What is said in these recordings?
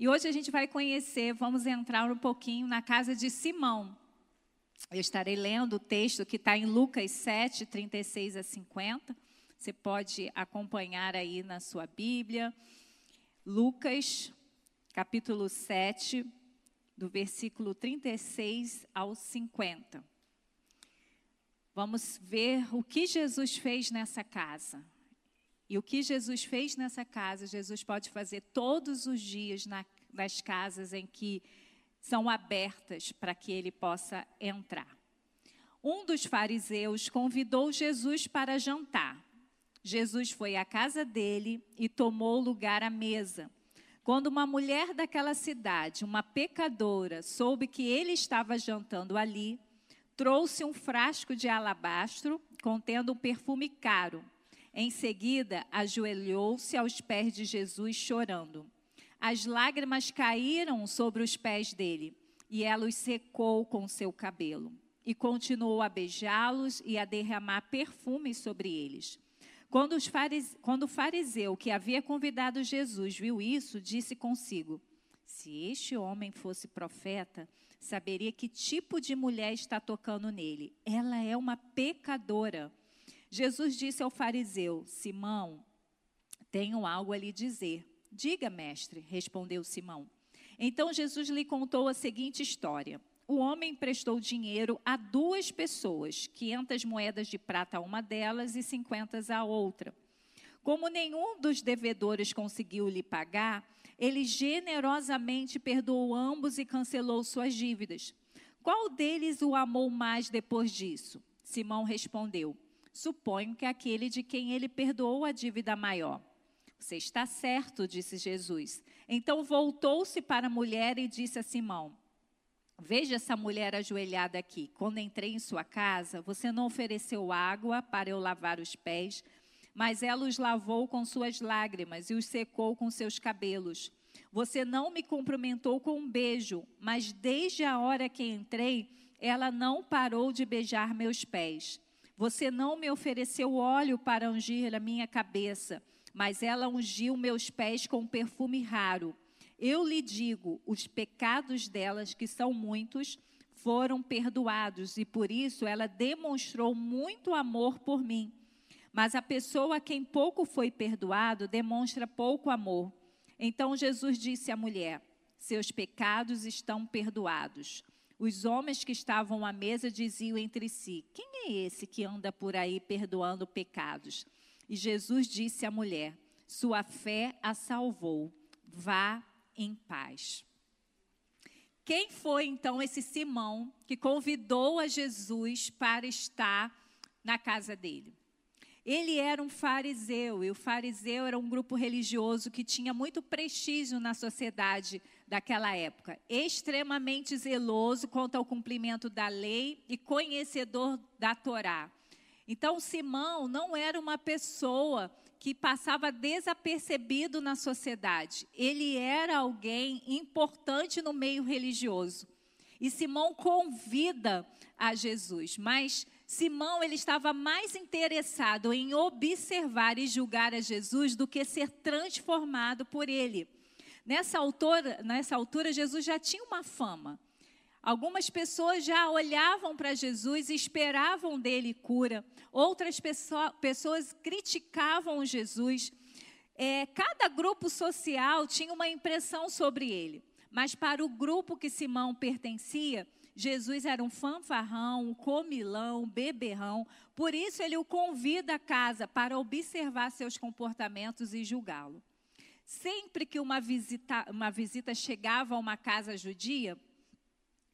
E hoje a gente vai conhecer, vamos entrar um pouquinho na casa de Simão. Eu estarei lendo o texto que está em Lucas 7, 36 a 50. Você pode acompanhar aí na sua Bíblia. Lucas, capítulo 7, do versículo 36 ao 50. Vamos ver o que Jesus fez nessa casa. E o que Jesus fez nessa casa, Jesus pode fazer todos os dias na, nas casas em que são abertas para que ele possa entrar. Um dos fariseus convidou Jesus para jantar. Jesus foi à casa dele e tomou lugar à mesa. Quando uma mulher daquela cidade, uma pecadora, soube que ele estava jantando ali, trouxe um frasco de alabastro contendo um perfume caro. Em seguida, ajoelhou-se aos pés de Jesus, chorando. As lágrimas caíram sobre os pés dele e ela os secou com seu cabelo. E continuou a beijá-los e a derramar perfume sobre eles. Quando, farise... Quando o fariseu que havia convidado Jesus viu isso, disse consigo: Se este homem fosse profeta, saberia que tipo de mulher está tocando nele. Ela é uma pecadora. Jesus disse ao fariseu: Simão, tenho algo a lhe dizer. Diga, mestre, respondeu Simão. Então Jesus lhe contou a seguinte história. O homem emprestou dinheiro a duas pessoas, 500 moedas de prata a uma delas e 50 a outra. Como nenhum dos devedores conseguiu lhe pagar, ele generosamente perdoou ambos e cancelou suas dívidas. Qual deles o amou mais depois disso? Simão respondeu: Suponho que aquele de quem ele perdoou a dívida maior. Você está certo, disse Jesus. Então voltou-se para a mulher e disse a Simão: Veja essa mulher ajoelhada aqui. Quando entrei em sua casa, você não ofereceu água para eu lavar os pés, mas ela os lavou com suas lágrimas e os secou com seus cabelos. Você não me cumprimentou com um beijo, mas desde a hora que entrei, ela não parou de beijar meus pés. Você não me ofereceu óleo para ungir a minha cabeça, mas ela ungiu meus pés com um perfume raro. Eu lhe digo: os pecados delas, que são muitos, foram perdoados, e por isso ela demonstrou muito amor por mim. Mas a pessoa a quem pouco foi perdoado demonstra pouco amor. Então Jesus disse à mulher: Seus pecados estão perdoados. Os homens que estavam à mesa diziam entre si: Quem é esse que anda por aí perdoando pecados? E Jesus disse à mulher: Sua fé a salvou. Vá em paz. Quem foi então esse Simão que convidou a Jesus para estar na casa dele? Ele era um fariseu, e o fariseu era um grupo religioso que tinha muito prestígio na sociedade daquela época, extremamente zeloso quanto ao cumprimento da lei e conhecedor da Torá. Então, Simão não era uma pessoa que passava desapercebido na sociedade. Ele era alguém importante no meio religioso. E Simão convida a Jesus, mas Simão ele estava mais interessado em observar e julgar a Jesus do que ser transformado por ele. Nessa altura, nessa altura Jesus já tinha uma fama. Algumas pessoas já olhavam para Jesus e esperavam dele cura. Outras pessoa, pessoas criticavam Jesus. É, cada grupo social tinha uma impressão sobre ele. Mas para o grupo que Simão pertencia, Jesus era um fanfarrão, um comilão, um beberrão. Por isso, ele o convida à casa para observar seus comportamentos e julgá-lo. Sempre que uma visita, uma visita chegava a uma casa judia,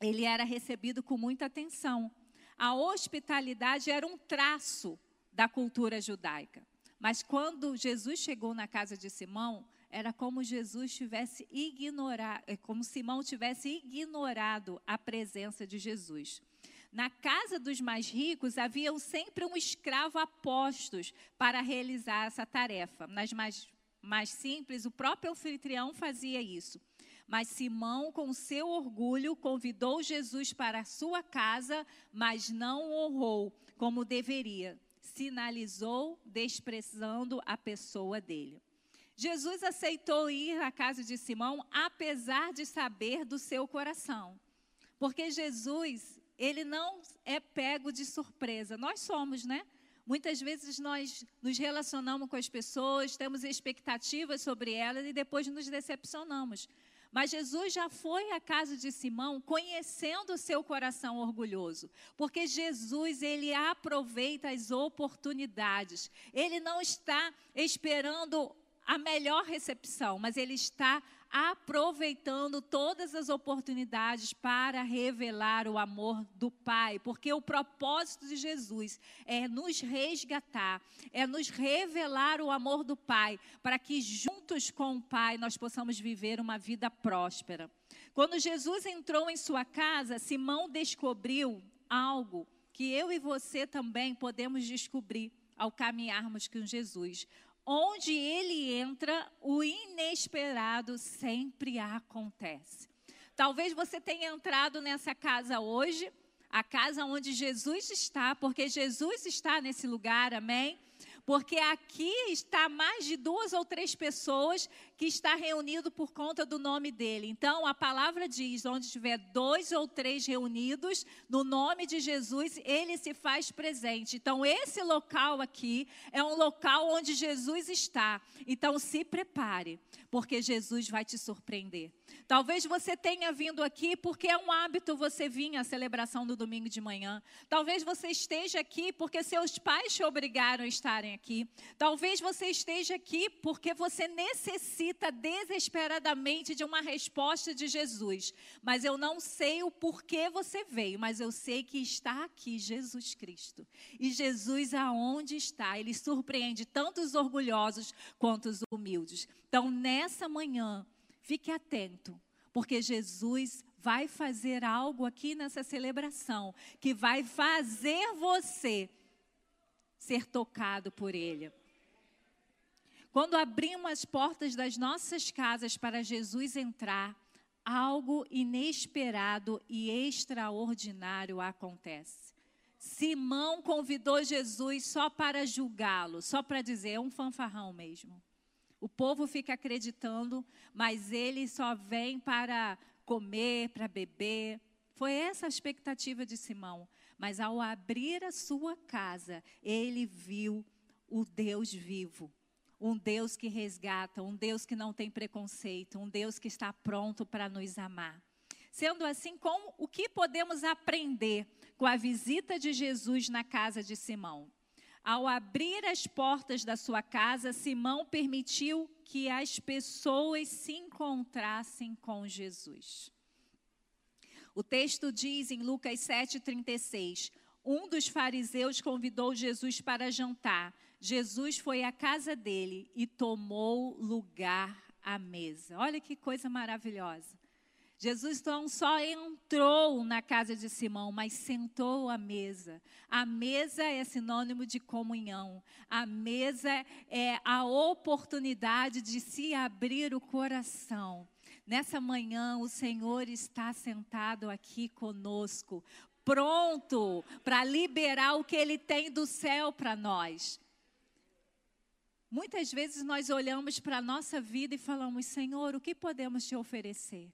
ele era recebido com muita atenção. A hospitalidade era um traço da cultura judaica. Mas quando Jesus chegou na casa de Simão, era como Jesus tivesse ignorado, é como Simão tivesse ignorado a presença de Jesus. Na casa dos mais ricos havia sempre um escravo a postos para realizar essa tarefa. Nas mais, mais simples, o próprio anfitrião fazia isso. Mas Simão, com seu orgulho, convidou Jesus para sua casa, mas não honrou como deveria. Sinalizou desprezando a pessoa dele. Jesus aceitou ir à casa de Simão, apesar de saber do seu coração. Porque Jesus, ele não é pego de surpresa. Nós somos, né? Muitas vezes nós nos relacionamos com as pessoas, temos expectativas sobre elas e depois nos decepcionamos. Mas Jesus já foi à casa de Simão conhecendo o seu coração orgulhoso, porque Jesus ele aproveita as oportunidades. Ele não está esperando a melhor recepção, mas ele está aproveitando todas as oportunidades para revelar o amor do Pai, porque o propósito de Jesus é nos resgatar, é nos revelar o amor do Pai, para que juntos com o Pai nós possamos viver uma vida próspera. Quando Jesus entrou em sua casa, Simão descobriu algo que eu e você também podemos descobrir ao caminharmos com Jesus onde ele entra, o inesperado sempre acontece. Talvez você tenha entrado nessa casa hoje, a casa onde Jesus está, porque Jesus está nesse lugar, amém? Porque aqui está mais de duas ou três pessoas que está reunido por conta do nome dele. Então, a palavra diz: onde tiver dois ou três reunidos no nome de Jesus, ele se faz presente. Então, esse local aqui é um local onde Jesus está. Então, se prepare, porque Jesus vai te surpreender. Talvez você tenha vindo aqui porque é um hábito você vir à celebração do domingo de manhã. Talvez você esteja aqui porque seus pais te obrigaram a estarem aqui. Talvez você esteja aqui porque você necessita desesperadamente de uma resposta de Jesus. Mas eu não sei o porquê você veio, mas eu sei que está aqui Jesus Cristo. E Jesus aonde está, ele surpreende tanto os orgulhosos quanto os humildes. Então, nessa manhã, Fique atento, porque Jesus vai fazer algo aqui nessa celebração que vai fazer você ser tocado por Ele. Quando abrimos as portas das nossas casas para Jesus entrar, algo inesperado e extraordinário acontece. Simão convidou Jesus só para julgá-lo, só para dizer, é um fanfarrão mesmo. O povo fica acreditando, mas ele só vem para comer, para beber. Foi essa a expectativa de Simão. Mas ao abrir a sua casa, ele viu o Deus vivo. Um Deus que resgata, um Deus que não tem preconceito, um Deus que está pronto para nos amar. Sendo assim, como o que podemos aprender com a visita de Jesus na casa de Simão? Ao abrir as portas da sua casa, Simão permitiu que as pessoas se encontrassem com Jesus. O texto diz em Lucas 7,36: Um dos fariseus convidou Jesus para jantar. Jesus foi à casa dele e tomou lugar à mesa. Olha que coisa maravilhosa. Jesus não só entrou na casa de Simão, mas sentou à mesa. A mesa é sinônimo de comunhão. A mesa é a oportunidade de se abrir o coração. Nessa manhã, o Senhor está sentado aqui conosco, pronto para liberar o que Ele tem do céu para nós. Muitas vezes nós olhamos para a nossa vida e falamos: Senhor, o que podemos te oferecer?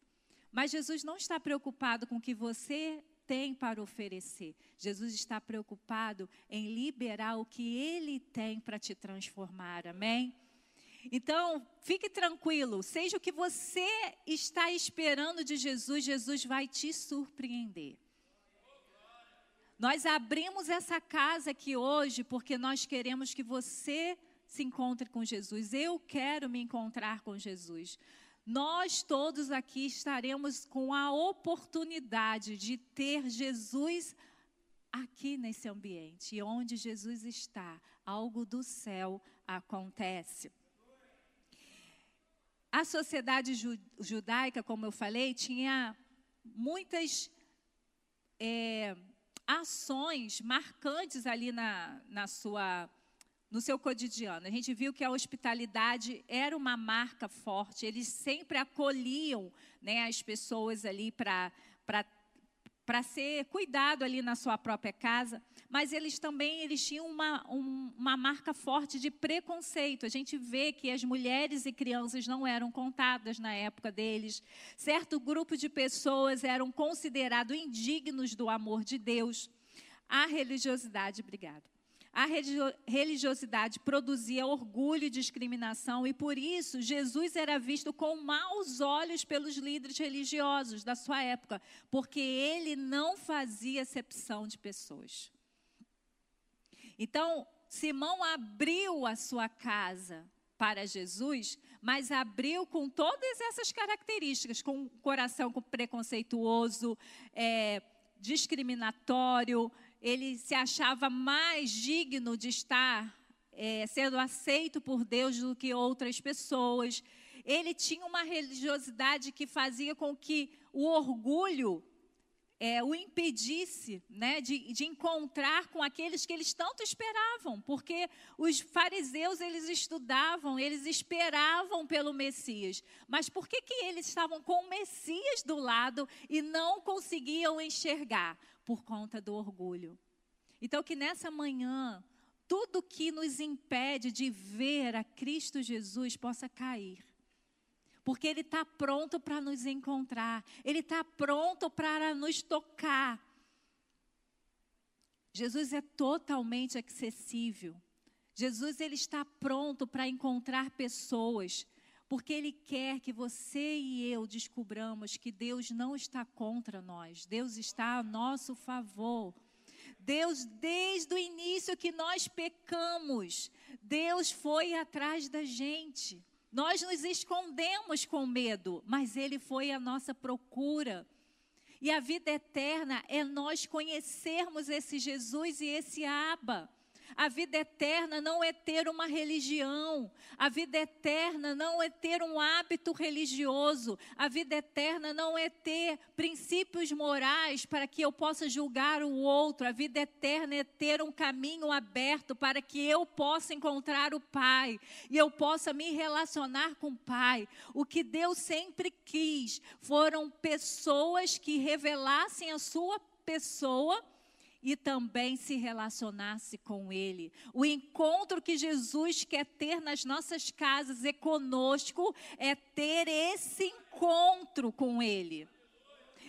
Mas Jesus não está preocupado com o que você tem para oferecer. Jesus está preocupado em liberar o que ele tem para te transformar. Amém? Então, fique tranquilo, seja o que você está esperando de Jesus, Jesus vai te surpreender. Nós abrimos essa casa aqui hoje porque nós queremos que você se encontre com Jesus. Eu quero me encontrar com Jesus nós todos aqui estaremos com a oportunidade de ter Jesus aqui nesse ambiente. E onde Jesus está, algo do céu acontece. A sociedade judaica, como eu falei, tinha muitas é, ações marcantes ali na, na sua no seu cotidiano. A gente viu que a hospitalidade era uma marca forte, eles sempre acolhiam né, as pessoas ali para ser cuidado ali na sua própria casa, mas eles também eles tinham uma, um, uma marca forte de preconceito. A gente vê que as mulheres e crianças não eram contadas na época deles. Certo grupo de pessoas eram considerados indignos do amor de Deus. A religiosidade, obrigada. A religiosidade produzia orgulho e discriminação, e por isso Jesus era visto com maus olhos pelos líderes religiosos da sua época, porque ele não fazia acepção de pessoas. Então, Simão abriu a sua casa para Jesus, mas abriu com todas essas características, com o coração preconceituoso, é, discriminatório, ele se achava mais digno de estar é, sendo aceito por Deus do que outras pessoas. Ele tinha uma religiosidade que fazia com que o orgulho é, o impedisse né, de, de, encontrar com aqueles que eles tanto esperavam, porque os fariseus eles estudavam, eles esperavam pelo Messias, mas por que, que eles estavam com o Messias do lado e não conseguiam enxergar? Por conta do orgulho. Então, que nessa manhã, tudo que nos impede de ver a Cristo Jesus possa cair. Porque Ele está pronto para nos encontrar, Ele está pronto para nos tocar. Jesus é totalmente acessível. Jesus ele está pronto para encontrar pessoas porque Ele quer que você e eu descubramos que Deus não está contra nós, Deus está a nosso favor. Deus, desde o início que nós pecamos, Deus foi atrás da gente. Nós nos escondemos com medo, mas Ele foi à nossa procura. E a vida eterna é nós conhecermos esse Jesus e esse Abba. A vida eterna não é ter uma religião. A vida eterna não é ter um hábito religioso. A vida eterna não é ter princípios morais para que eu possa julgar o outro. A vida eterna é ter um caminho aberto para que eu possa encontrar o Pai e eu possa me relacionar com o Pai. O que Deus sempre quis foram pessoas que revelassem a sua pessoa e também se relacionasse com Ele. O encontro que Jesus quer ter nas nossas casas e conosco é ter esse encontro com Ele.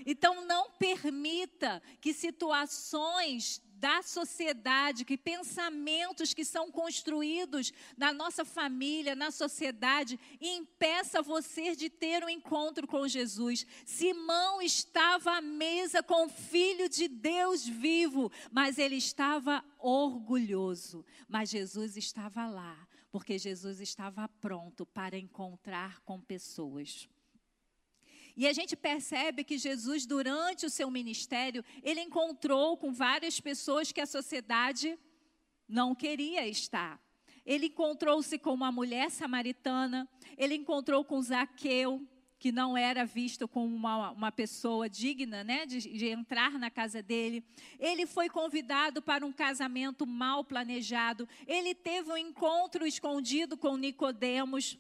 Então, não permita que situações da sociedade, que pensamentos que são construídos na nossa família, na sociedade, impeça você de ter um encontro com Jesus. Simão estava à mesa com o Filho de Deus vivo, mas ele estava orgulhoso. Mas Jesus estava lá, porque Jesus estava pronto para encontrar com pessoas. E a gente percebe que Jesus, durante o seu ministério, ele encontrou com várias pessoas que a sociedade não queria estar. Ele encontrou-se com uma mulher samaritana, ele encontrou com Zaqueu, que não era visto como uma, uma pessoa digna né, de, de entrar na casa dele. Ele foi convidado para um casamento mal planejado. Ele teve um encontro escondido com Nicodemos.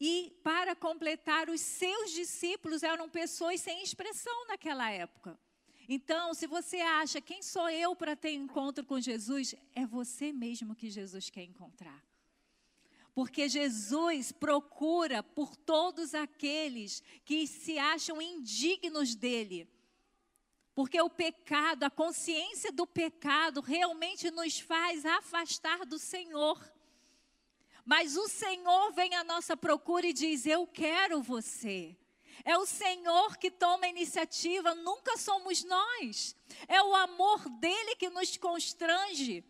E para completar, os seus discípulos eram pessoas sem expressão naquela época. Então, se você acha quem sou eu para ter encontro com Jesus, é você mesmo que Jesus quer encontrar. Porque Jesus procura por todos aqueles que se acham indignos dele. Porque o pecado, a consciência do pecado, realmente nos faz afastar do Senhor. Mas o Senhor vem à nossa procura e diz: Eu quero você. É o Senhor que toma a iniciativa, nunca somos nós. É o amor dele que nos constrange.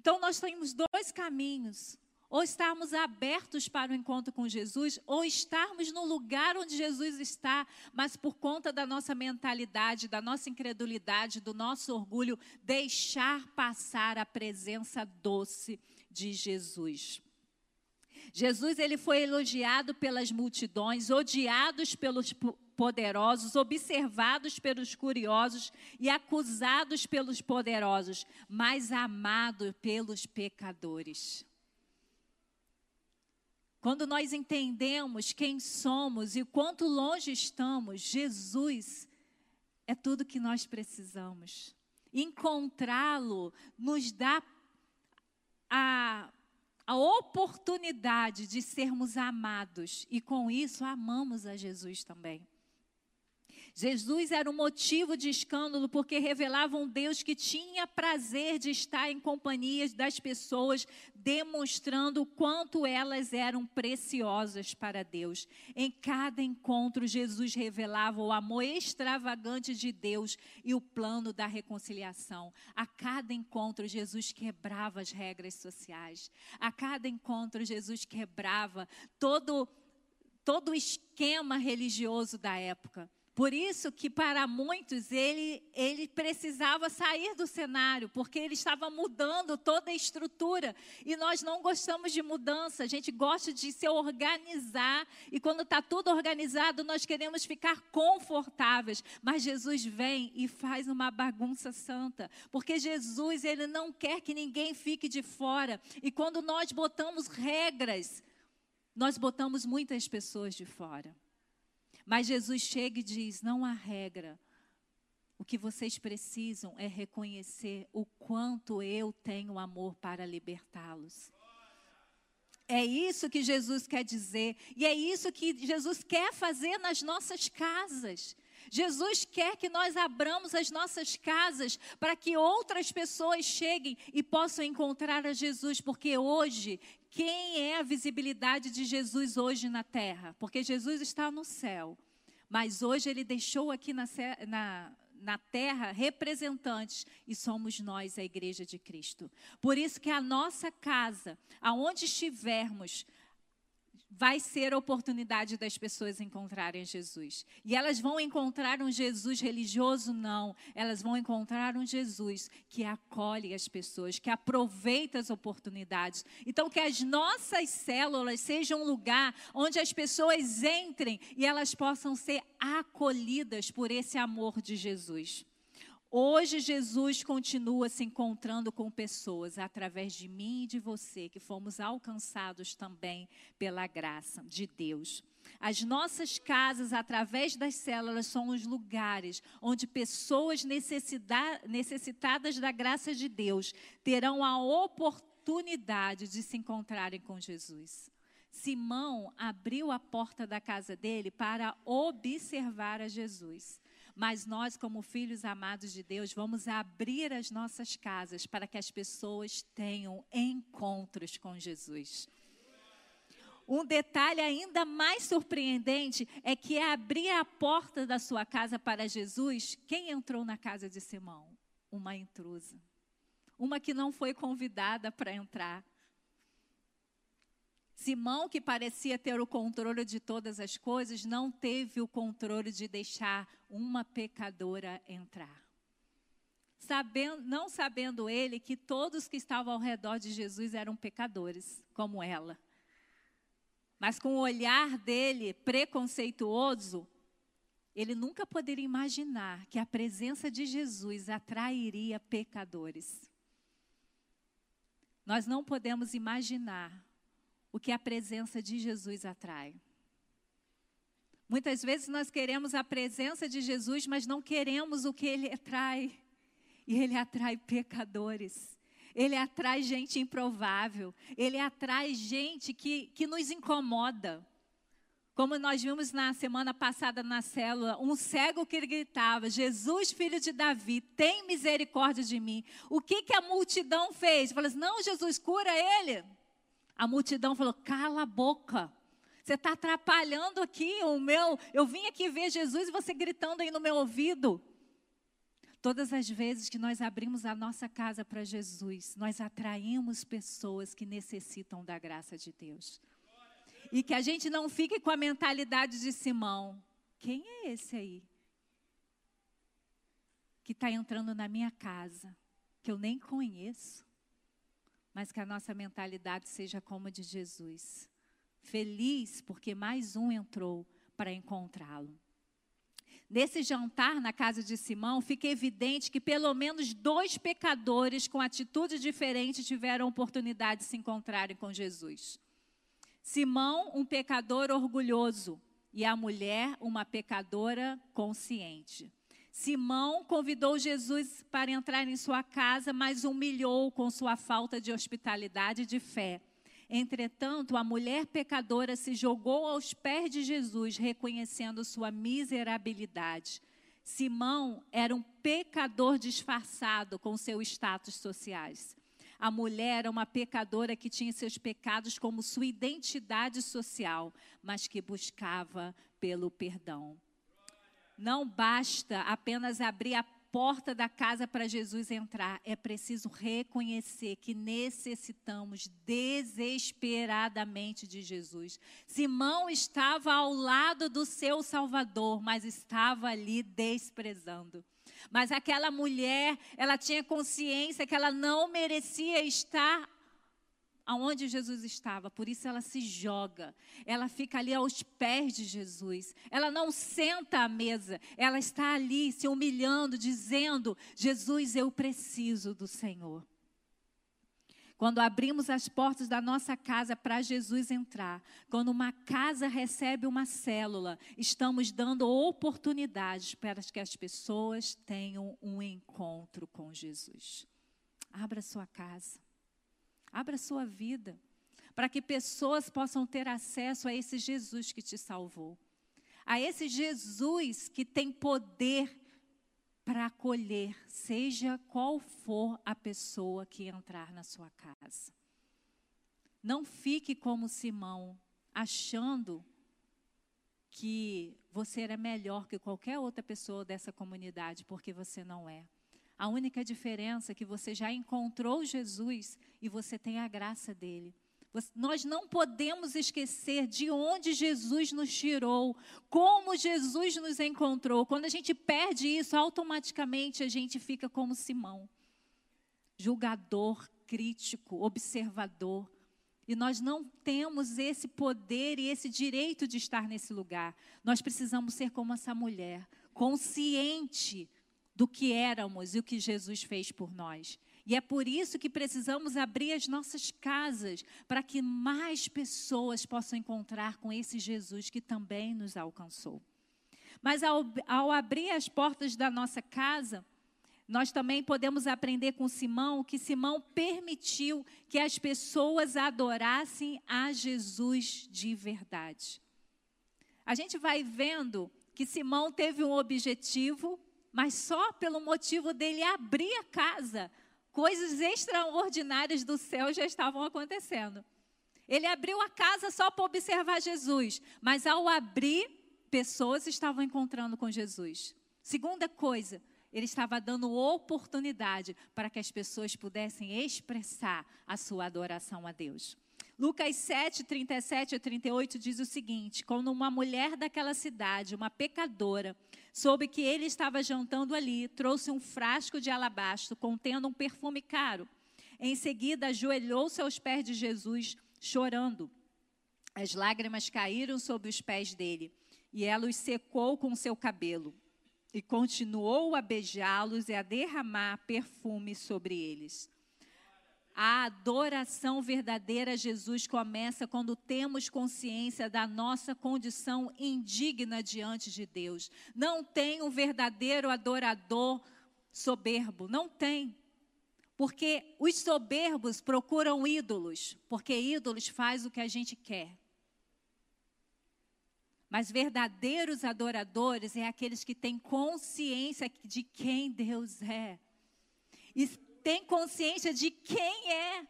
Então nós temos dois caminhos: ou estarmos abertos para o encontro com Jesus, ou estarmos no lugar onde Jesus está, mas por conta da nossa mentalidade, da nossa incredulidade, do nosso orgulho, deixar passar a presença doce de Jesus. Jesus ele foi elogiado pelas multidões, odiados pelos poderosos, observados pelos curiosos e acusados pelos poderosos, mas amado pelos pecadores. quando nós entendemos quem somos e quanto longe estamos, Jesus é tudo que nós precisamos. Encontrá-lo nos dá a, a oportunidade de sermos amados e com isso amamos a Jesus também. Jesus era um motivo de escândalo porque revelava um Deus que tinha prazer de estar em companhia das pessoas, demonstrando o quanto elas eram preciosas para Deus. Em cada encontro, Jesus revelava o amor extravagante de Deus e o plano da reconciliação. A cada encontro, Jesus quebrava as regras sociais. A cada encontro, Jesus quebrava todo todo o esquema religioso da época. Por isso que para muitos ele, ele precisava sair do cenário, porque ele estava mudando toda a estrutura. E nós não gostamos de mudança, a gente gosta de se organizar. E quando está tudo organizado, nós queremos ficar confortáveis. Mas Jesus vem e faz uma bagunça santa, porque Jesus ele não quer que ninguém fique de fora. E quando nós botamos regras, nós botamos muitas pessoas de fora. Mas Jesus chega e diz: não há regra. O que vocês precisam é reconhecer o quanto eu tenho amor para libertá-los. É isso que Jesus quer dizer, e é isso que Jesus quer fazer nas nossas casas. Jesus quer que nós abramos as nossas casas para que outras pessoas cheguem e possam encontrar a Jesus, porque hoje quem é a visibilidade de Jesus hoje na terra? Porque Jesus está no céu, mas hoje ele deixou aqui na, na, na terra representantes e somos nós, a igreja de Cristo. Por isso que a nossa casa, aonde estivermos, vai ser a oportunidade das pessoas encontrarem Jesus. E elas vão encontrar um Jesus religioso? Não. Elas vão encontrar um Jesus que acolhe as pessoas, que aproveita as oportunidades. Então, que as nossas células sejam um lugar onde as pessoas entrem e elas possam ser acolhidas por esse amor de Jesus. Hoje Jesus continua se encontrando com pessoas através de mim e de você, que fomos alcançados também pela graça de Deus. As nossas casas, através das células, são os lugares onde pessoas necessitadas da graça de Deus terão a oportunidade de se encontrarem com Jesus. Simão abriu a porta da casa dele para observar a Jesus. Mas nós, como filhos amados de Deus, vamos abrir as nossas casas para que as pessoas tenham encontros com Jesus. Um detalhe ainda mais surpreendente é que é abrir a porta da sua casa para Jesus, quem entrou na casa de Simão? Uma intrusa. Uma que não foi convidada para entrar. Simão, que parecia ter o controle de todas as coisas, não teve o controle de deixar uma pecadora entrar. Sabendo, não sabendo ele que todos que estavam ao redor de Jesus eram pecadores, como ela. Mas com o olhar dele preconceituoso, ele nunca poderia imaginar que a presença de Jesus atrairia pecadores. Nós não podemos imaginar o que a presença de Jesus atrai. Muitas vezes nós queremos a presença de Jesus, mas não queremos o que ele atrai. E ele atrai pecadores. Ele atrai gente improvável. Ele atrai gente que, que nos incomoda. Como nós vimos na semana passada na célula, um cego que gritava: Jesus, filho de Davi, tem misericórdia de mim. O que, que a multidão fez? Falou assim: não, Jesus, cura ele. A multidão falou: cala a boca. Você está atrapalhando aqui o meu. Eu vim aqui ver Jesus e você gritando aí no meu ouvido. Todas as vezes que nós abrimos a nossa casa para Jesus, nós atraímos pessoas que necessitam da graça de Deus. E que a gente não fique com a mentalidade de Simão. Quem é esse aí? Que está entrando na minha casa, que eu nem conheço mas que a nossa mentalidade seja como a de Jesus. Feliz porque mais um entrou para encontrá-lo. Nesse jantar na casa de Simão, fica evidente que pelo menos dois pecadores com atitude diferente tiveram oportunidade de se encontrarem com Jesus. Simão, um pecador orgulhoso, e a mulher, uma pecadora consciente. Simão convidou Jesus para entrar em sua casa, mas humilhou com sua falta de hospitalidade e de fé. Entretanto, a mulher pecadora se jogou aos pés de Jesus, reconhecendo sua miserabilidade. Simão era um pecador disfarçado com seus status sociais. A mulher era uma pecadora que tinha seus pecados como sua identidade social, mas que buscava pelo perdão. Não basta apenas abrir a porta da casa para Jesus entrar, é preciso reconhecer que necessitamos desesperadamente de Jesus. Simão estava ao lado do seu Salvador, mas estava ali desprezando. Mas aquela mulher, ela tinha consciência que ela não merecia estar aonde Jesus estava, por isso ela se joga, ela fica ali aos pés de Jesus, ela não senta à mesa, ela está ali se humilhando, dizendo: Jesus, eu preciso do Senhor. Quando abrimos as portas da nossa casa para Jesus entrar, quando uma casa recebe uma célula, estamos dando oportunidades para que as pessoas tenham um encontro com Jesus. Abra sua casa, abra sua vida, para que pessoas possam ter acesso a esse Jesus que te salvou, a esse Jesus que tem poder para acolher, seja qual for a pessoa que entrar na sua casa. Não fique como Simão, achando que você era melhor que qualquer outra pessoa dessa comunidade, porque você não é. A única diferença é que você já encontrou Jesus e você tem a graça dele. Nós não podemos esquecer de onde Jesus nos tirou, como Jesus nos encontrou. Quando a gente perde isso, automaticamente a gente fica como Simão, julgador, crítico, observador. E nós não temos esse poder e esse direito de estar nesse lugar. Nós precisamos ser como essa mulher, consciente do que éramos e o que Jesus fez por nós. E é por isso que precisamos abrir as nossas casas para que mais pessoas possam encontrar com esse Jesus que também nos alcançou. Mas ao, ao abrir as portas da nossa casa, nós também podemos aprender com Simão que Simão permitiu que as pessoas adorassem a Jesus de verdade. A gente vai vendo que Simão teve um objetivo, mas só pelo motivo dele abrir a casa, coisas extraordinárias do céu já estavam acontecendo. Ele abriu a casa só para observar Jesus, mas ao abrir, pessoas estavam encontrando com Jesus. Segunda coisa, ele estava dando oportunidade para que as pessoas pudessem expressar a sua adoração a Deus. Lucas 7, 37 a 38 diz o seguinte: Quando uma mulher daquela cidade, uma pecadora, soube que ele estava jantando ali, trouxe um frasco de alabastro contendo um perfume caro. Em seguida, ajoelhou-se aos pés de Jesus, chorando. As lágrimas caíram sobre os pés dele, e ela os secou com seu cabelo. E continuou a beijá-los e a derramar perfume sobre eles. A adoração verdadeira a Jesus começa quando temos consciência da nossa condição indigna diante de Deus. Não tem um verdadeiro adorador soberbo, não tem. Porque os soberbos procuram ídolos, porque ídolos faz o que a gente quer. Mas verdadeiros adoradores é aqueles que têm consciência de quem Deus é. E tem consciência de quem é.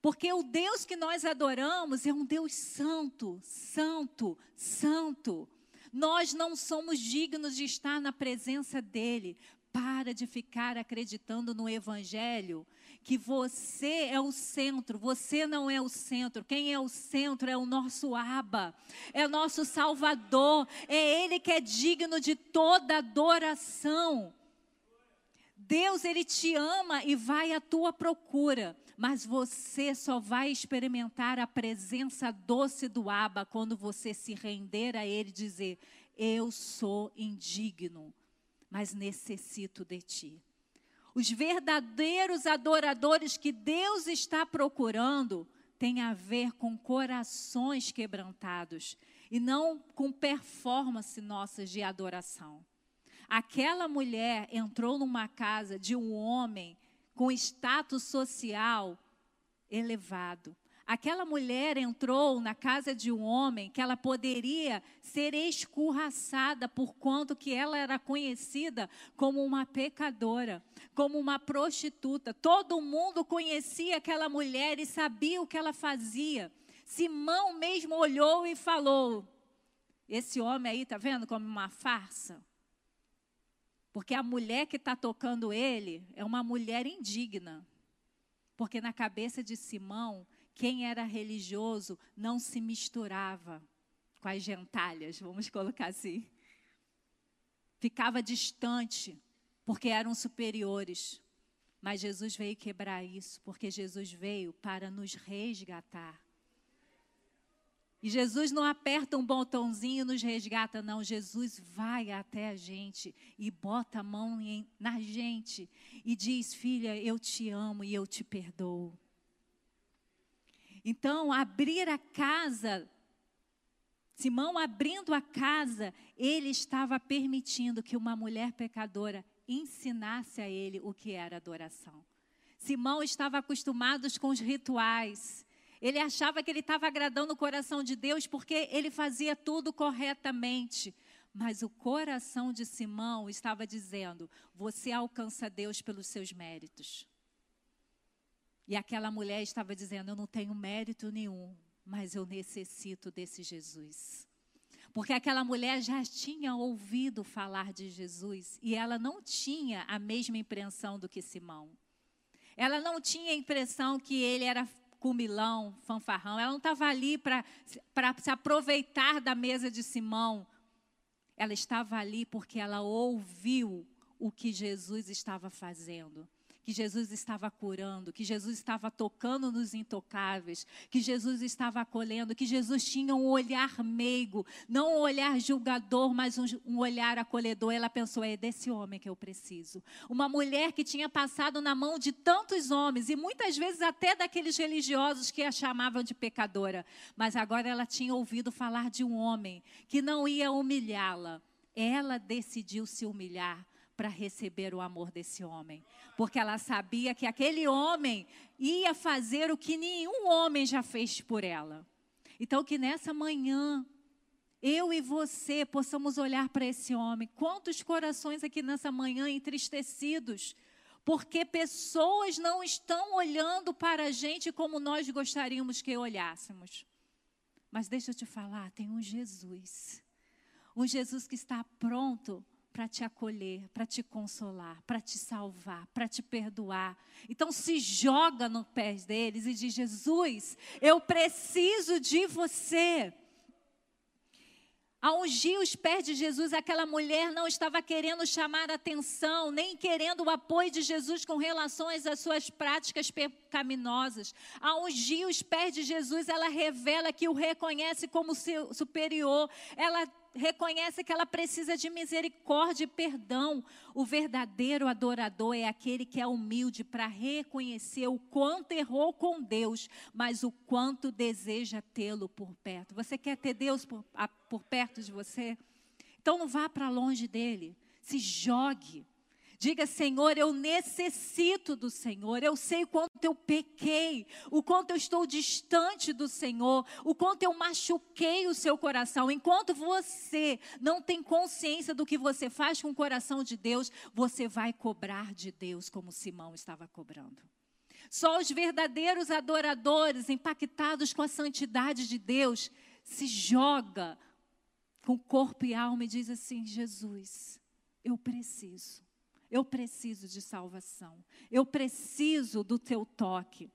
Porque o Deus que nós adoramos é um Deus santo, santo, santo. Nós não somos dignos de estar na presença dele. Para de ficar acreditando no Evangelho, que você é o centro, você não é o centro. Quem é o centro é o nosso Aba, é o nosso Salvador, é Ele que é digno de toda adoração. Deus, Ele te ama e vai à tua procura, mas você só vai experimentar a presença doce do Abba quando você se render a Ele e dizer: Eu sou indigno, mas necessito de ti. Os verdadeiros adoradores que Deus está procurando tem a ver com corações quebrantados e não com performance nossas de adoração. Aquela mulher entrou numa casa de um homem com status social elevado. Aquela mulher entrou na casa de um homem que ela poderia ser escorraçada por quanto que ela era conhecida como uma pecadora, como uma prostituta. Todo mundo conhecia aquela mulher e sabia o que ela fazia. Simão mesmo olhou e falou: Esse homem aí, tá vendo como uma farsa? Porque a mulher que está tocando ele é uma mulher indigna. Porque na cabeça de Simão, quem era religioso não se misturava com as gentalhas, vamos colocar assim. Ficava distante, porque eram superiores. Mas Jesus veio quebrar isso, porque Jesus veio para nos resgatar. E Jesus não aperta um botãozinho e nos resgata, não. Jesus vai até a gente e bota a mão em, na gente e diz: Filha, eu te amo e eu te perdoo. Então, abrir a casa, Simão abrindo a casa, ele estava permitindo que uma mulher pecadora ensinasse a ele o que era adoração. Simão estava acostumado com os rituais. Ele achava que ele estava agradando o coração de Deus porque ele fazia tudo corretamente. Mas o coração de Simão estava dizendo: Você alcança Deus pelos seus méritos. E aquela mulher estava dizendo: Eu não tenho mérito nenhum, mas eu necessito desse Jesus. Porque aquela mulher já tinha ouvido falar de Jesus e ela não tinha a mesma impressão do que Simão. Ela não tinha a impressão que ele era cumilão, fanfarrão. Ela não estava ali para se aproveitar da mesa de Simão. Ela estava ali porque ela ouviu o que Jesus estava fazendo que Jesus estava curando, que Jesus estava tocando nos intocáveis, que Jesus estava acolhendo, que Jesus tinha um olhar meigo, não um olhar julgador, mas um, um olhar acolhedor. Ela pensou: é desse homem que eu preciso. Uma mulher que tinha passado na mão de tantos homens, e muitas vezes até daqueles religiosos que a chamavam de pecadora, mas agora ela tinha ouvido falar de um homem que não ia humilhá-la. Ela decidiu se humilhar para receber o amor desse homem, porque ela sabia que aquele homem ia fazer o que nenhum homem já fez por ela. Então, que nessa manhã, eu e você possamos olhar para esse homem. Quantos corações aqui nessa manhã entristecidos, porque pessoas não estão olhando para a gente como nós gostaríamos que olhássemos. Mas deixa eu te falar, tem um Jesus. Um Jesus que está pronto para te acolher, para te consolar, para te salvar, para te perdoar. Então se joga nos pés deles e diz: Jesus, eu preciso de você. Ao ungir os pés de Jesus, aquela mulher não estava querendo chamar atenção, nem querendo o apoio de Jesus com relação às suas práticas pecaminosas. Ao ungir os pés de Jesus, ela revela que o reconhece como seu superior. Ela reconhece que ela precisa de misericórdia e perdão. O verdadeiro adorador é aquele que é humilde para reconhecer o quanto errou com Deus, mas o quanto deseja tê-lo por perto. Você quer ter Deus por, a, por perto de você? Então não vá para longe dele. Se jogue Diga, Senhor, eu necessito do Senhor. Eu sei o quanto eu pequei, o quanto eu estou distante do Senhor, o quanto eu machuquei o seu coração. Enquanto você não tem consciência do que você faz com o coração de Deus, você vai cobrar de Deus como Simão estava cobrando. Só os verdadeiros adoradores, impactados com a santidade de Deus, se joga com corpo e alma e diz assim: Jesus, eu preciso. Eu preciso de salvação. Eu preciso do teu toque.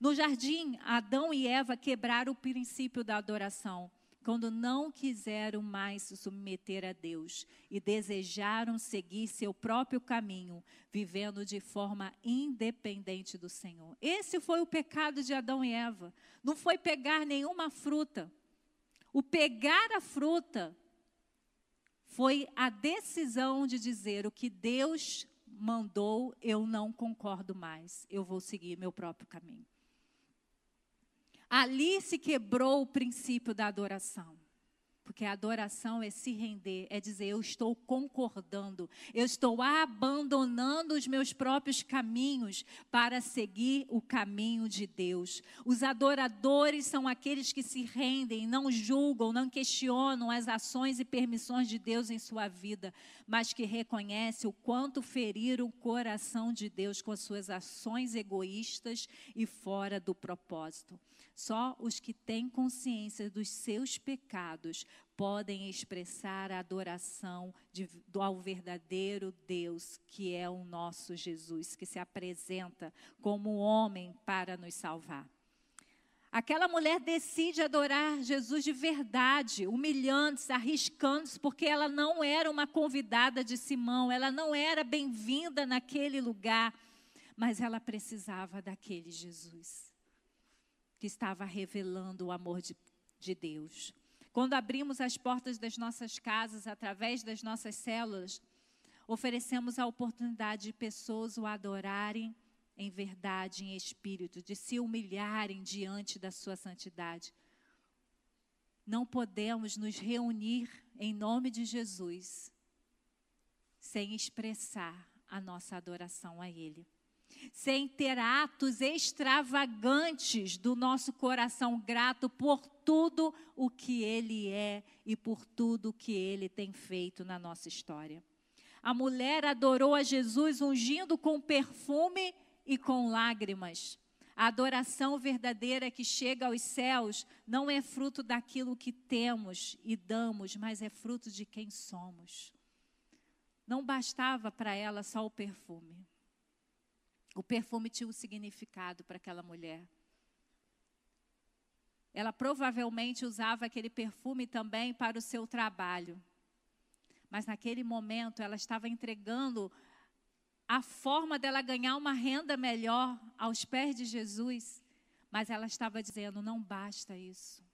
No jardim, Adão e Eva quebraram o princípio da adoração, quando não quiseram mais se submeter a Deus e desejaram seguir seu próprio caminho, vivendo de forma independente do Senhor. Esse foi o pecado de Adão e Eva. Não foi pegar nenhuma fruta. O pegar a fruta foi a decisão de dizer o que Deus mandou, eu não concordo mais, eu vou seguir meu próprio caminho. Ali se quebrou o princípio da adoração. Porque a adoração é se render, é dizer, eu estou concordando, eu estou abandonando os meus próprios caminhos para seguir o caminho de Deus. Os adoradores são aqueles que se rendem, não julgam, não questionam as ações e permissões de Deus em sua vida, mas que reconhecem o quanto feriram o coração de Deus com as suas ações egoístas e fora do propósito. Só os que têm consciência dos seus pecados podem expressar a adoração de, ao verdadeiro Deus, que é o nosso Jesus, que se apresenta como homem para nos salvar. Aquela mulher decide adorar Jesus de verdade, humilhando-se, arriscando-se, porque ela não era uma convidada de Simão, ela não era bem-vinda naquele lugar, mas ela precisava daquele Jesus que estava revelando o amor de, de Deus. Quando abrimos as portas das nossas casas através das nossas células, oferecemos a oportunidade de pessoas o adorarem em verdade, em espírito, de se humilharem diante da sua santidade. Não podemos nos reunir em nome de Jesus sem expressar a nossa adoração a Ele sem ter atos extravagantes do nosso coração grato por tudo o que Ele é e por tudo o que Ele tem feito na nossa história. A mulher adorou a Jesus ungindo com perfume e com lágrimas. A adoração verdadeira que chega aos céus não é fruto daquilo que temos e damos, mas é fruto de quem somos. Não bastava para ela só o perfume. O perfume tinha um significado para aquela mulher. Ela provavelmente usava aquele perfume também para o seu trabalho. Mas naquele momento ela estava entregando a forma dela ganhar uma renda melhor aos pés de Jesus. Mas ela estava dizendo: não basta isso.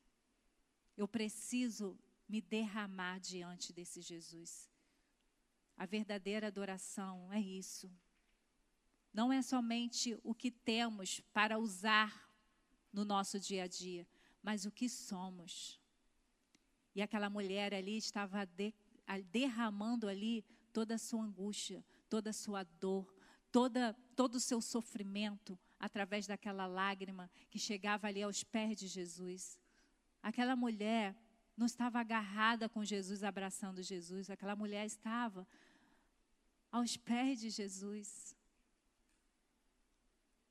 Eu preciso me derramar diante desse Jesus. A verdadeira adoração é isso não é somente o que temos para usar no nosso dia a dia, mas o que somos. E aquela mulher ali estava de, derramando ali toda a sua angústia, toda a sua dor, toda, todo o seu sofrimento através daquela lágrima que chegava ali aos pés de Jesus. Aquela mulher não estava agarrada com Jesus, abraçando Jesus, aquela mulher estava aos pés de Jesus.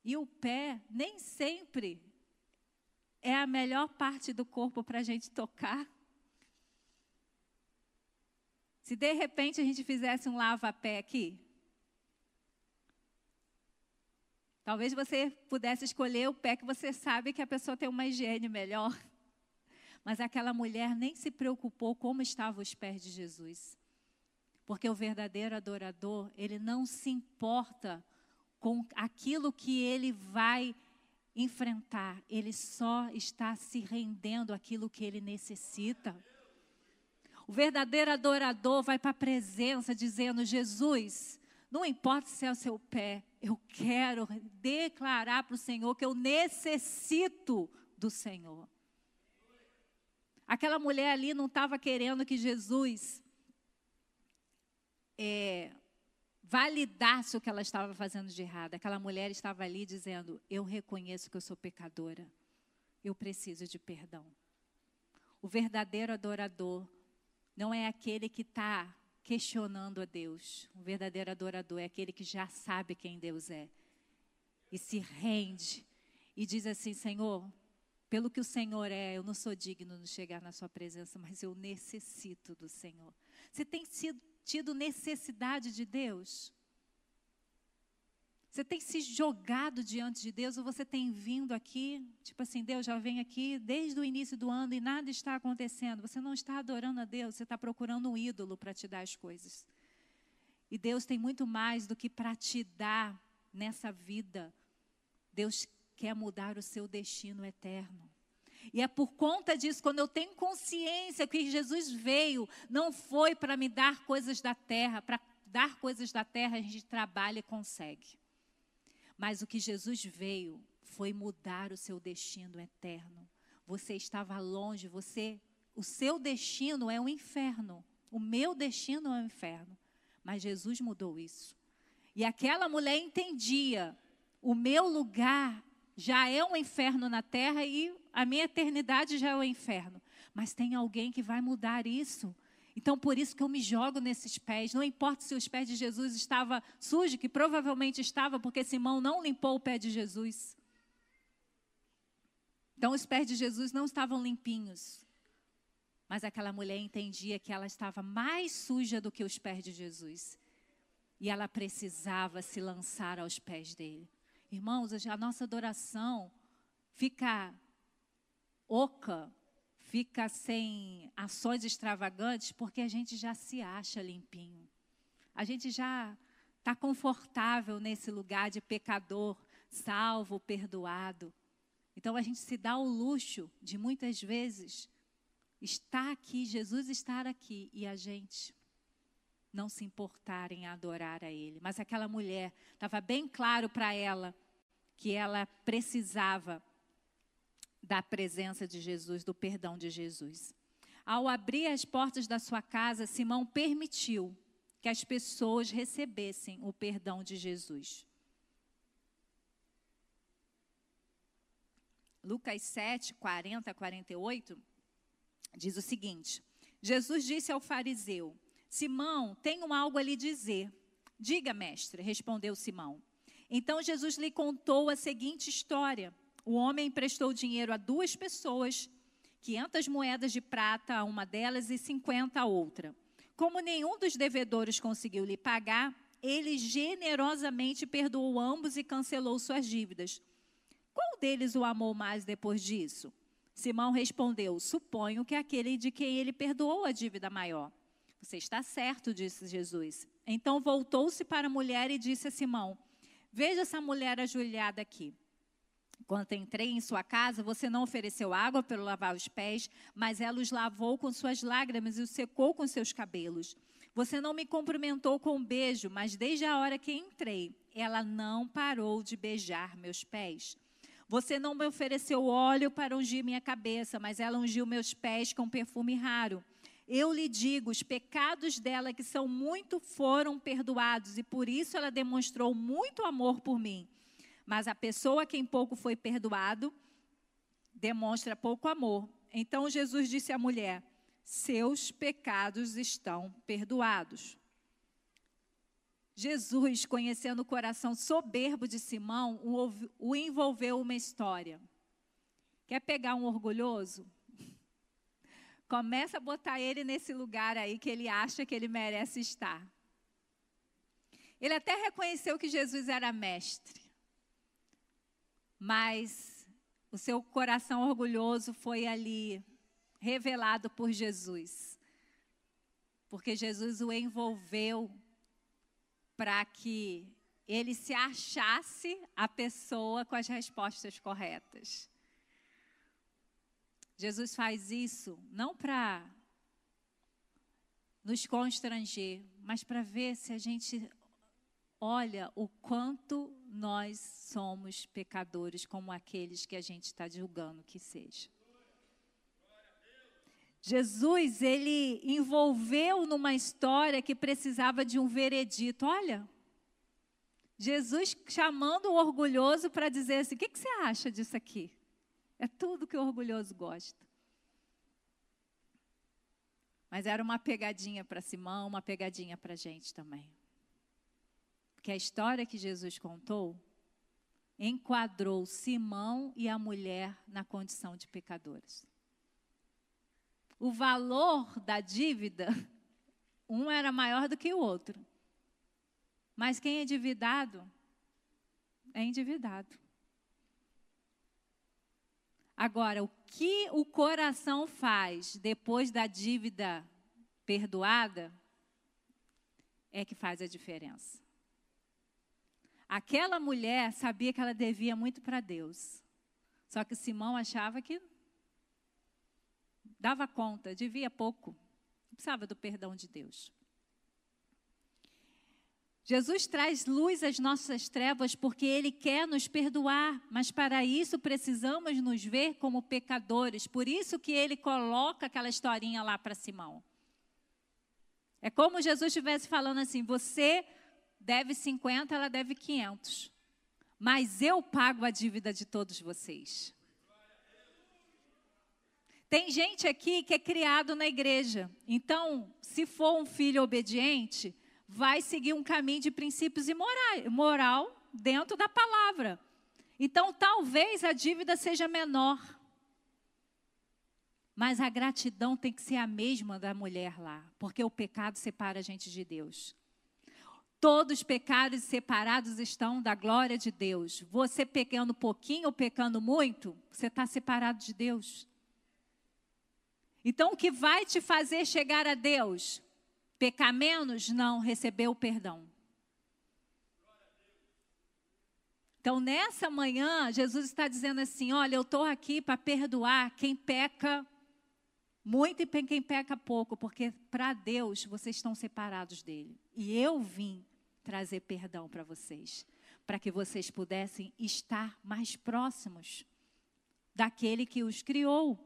E o pé nem sempre é a melhor parte do corpo para a gente tocar. Se de repente a gente fizesse um lava-pé aqui, talvez você pudesse escolher o pé que você sabe que a pessoa tem uma higiene melhor. Mas aquela mulher nem se preocupou como estavam os pés de Jesus. Porque o verdadeiro adorador, ele não se importa com aquilo que ele vai enfrentar. Ele só está se rendendo àquilo que ele necessita. O verdadeiro adorador vai para a presença dizendo: Jesus, não importa se é o seu pé, eu quero declarar para o Senhor que eu necessito do Senhor. Aquela mulher ali não estava querendo que Jesus é, validasse o que ela estava fazendo de errado. Aquela mulher estava ali dizendo: Eu reconheço que eu sou pecadora, eu preciso de perdão. O verdadeiro adorador não é aquele que está questionando a Deus. O verdadeiro adorador é aquele que já sabe quem Deus é e se rende e diz assim: Senhor, pelo que o Senhor é, eu não sou digno de chegar na Sua presença, mas eu necessito do Senhor. Você tem sido tido necessidade de Deus? Você tem se jogado diante de Deus ou você tem vindo aqui, tipo assim, Deus já vem aqui desde o início do ano e nada está acontecendo. Você não está adorando a Deus, você está procurando um ídolo para te dar as coisas. E Deus tem muito mais do que para te dar nessa vida. Deus quer mudar o seu destino eterno. E é por conta disso, quando eu tenho consciência que Jesus veio, não foi para me dar coisas da terra, para dar coisas da terra a gente trabalha e consegue. Mas o que Jesus veio foi mudar o seu destino eterno. Você estava longe, você, o seu destino é o um inferno. O meu destino é o um inferno. Mas Jesus mudou isso. E aquela mulher entendia: o meu lugar já é um inferno na terra e a minha eternidade já é um inferno. Mas tem alguém que vai mudar isso. Então, por isso que eu me jogo nesses pés. Não importa se os pés de Jesus estavam sujos, que provavelmente estava, porque Simão não limpou o pé de Jesus. Então, os pés de Jesus não estavam limpinhos. Mas aquela mulher entendia que ela estava mais suja do que os pés de Jesus. E ela precisava se lançar aos pés dele. Irmãos, a nossa adoração fica oca fica sem ações extravagantes porque a gente já se acha limpinho. A gente já está confortável nesse lugar de pecador, salvo, perdoado. Então a gente se dá o luxo de muitas vezes estar aqui, Jesus estar aqui e a gente não se importar em adorar a Ele. Mas aquela mulher, estava bem claro para ela que ela precisava da presença de Jesus, do perdão de Jesus. Ao abrir as portas da sua casa, Simão permitiu que as pessoas recebessem o perdão de Jesus. Lucas 7, 40 a 48, diz o seguinte: Jesus disse ao fariseu: Simão, tenho algo a lhe dizer. Diga, mestre, respondeu Simão. Então Jesus lhe contou a seguinte história. O homem emprestou dinheiro a duas pessoas, 500 moedas de prata a uma delas e 50 a outra. Como nenhum dos devedores conseguiu lhe pagar, ele generosamente perdoou ambos e cancelou suas dívidas. Qual deles o amou mais depois disso? Simão respondeu: Suponho que aquele de quem ele perdoou a dívida maior. Você está certo, disse Jesus. Então voltou-se para a mulher e disse a Simão: Veja essa mulher ajoelhada aqui. Quando entrei em sua casa, você não ofereceu água para lavar os pés, mas ela os lavou com suas lágrimas e os secou com seus cabelos. Você não me cumprimentou com um beijo, mas desde a hora que entrei, ela não parou de beijar meus pés. Você não me ofereceu óleo para ungir minha cabeça, mas ela ungiu meus pés com perfume raro. Eu lhe digo, os pecados dela, que são muito, foram perdoados, e por isso ela demonstrou muito amor por mim. Mas a pessoa a quem pouco foi perdoado demonstra pouco amor. Então Jesus disse à mulher: Seus pecados estão perdoados. Jesus, conhecendo o coração soberbo de Simão, o envolveu uma história. Quer pegar um orgulhoso? Começa a botar ele nesse lugar aí que ele acha que ele merece estar. Ele até reconheceu que Jesus era mestre mas o seu coração orgulhoso foi ali revelado por Jesus. Porque Jesus o envolveu para que ele se achasse a pessoa com as respostas corretas. Jesus faz isso não para nos constranger, mas para ver se a gente olha o quanto nós somos pecadores, como aqueles que a gente está julgando que seja. Jesus, ele envolveu numa história que precisava de um veredito. Olha, Jesus chamando o orgulhoso para dizer assim: o que, que você acha disso aqui? É tudo que o orgulhoso gosta. Mas era uma pegadinha para Simão, uma pegadinha para a gente também que a história que Jesus contou enquadrou Simão e a mulher na condição de pecadores. O valor da dívida, um era maior do que o outro. Mas quem é endividado é endividado. Agora, o que o coração faz depois da dívida perdoada é que faz a diferença. Aquela mulher sabia que ela devia muito para Deus. Só que Simão achava que dava conta, devia pouco. Não precisava do perdão de Deus. Jesus traz luz às nossas trevas porque Ele quer nos perdoar, mas para isso precisamos nos ver como pecadores. Por isso que Ele coloca aquela historinha lá para Simão. É como Jesus estivesse falando assim: você deve 50, ela deve 500. Mas eu pago a dívida de todos vocês. Tem gente aqui que é criado na igreja. Então, se for um filho obediente, vai seguir um caminho de princípios e moral, dentro da palavra. Então, talvez a dívida seja menor. Mas a gratidão tem que ser a mesma da mulher lá, porque o pecado separa a gente de Deus. Todos os pecados separados estão da glória de Deus. Você pecando pouquinho ou pecando muito, você está separado de Deus. Então, o que vai te fazer chegar a Deus? Pecar menos? Não, receber o perdão. Então, nessa manhã, Jesus está dizendo assim: olha, eu estou aqui para perdoar quem peca muito e quem peca pouco, porque para Deus vocês estão separados dele. E eu vim trazer perdão para vocês, para que vocês pudessem estar mais próximos daquele que os criou.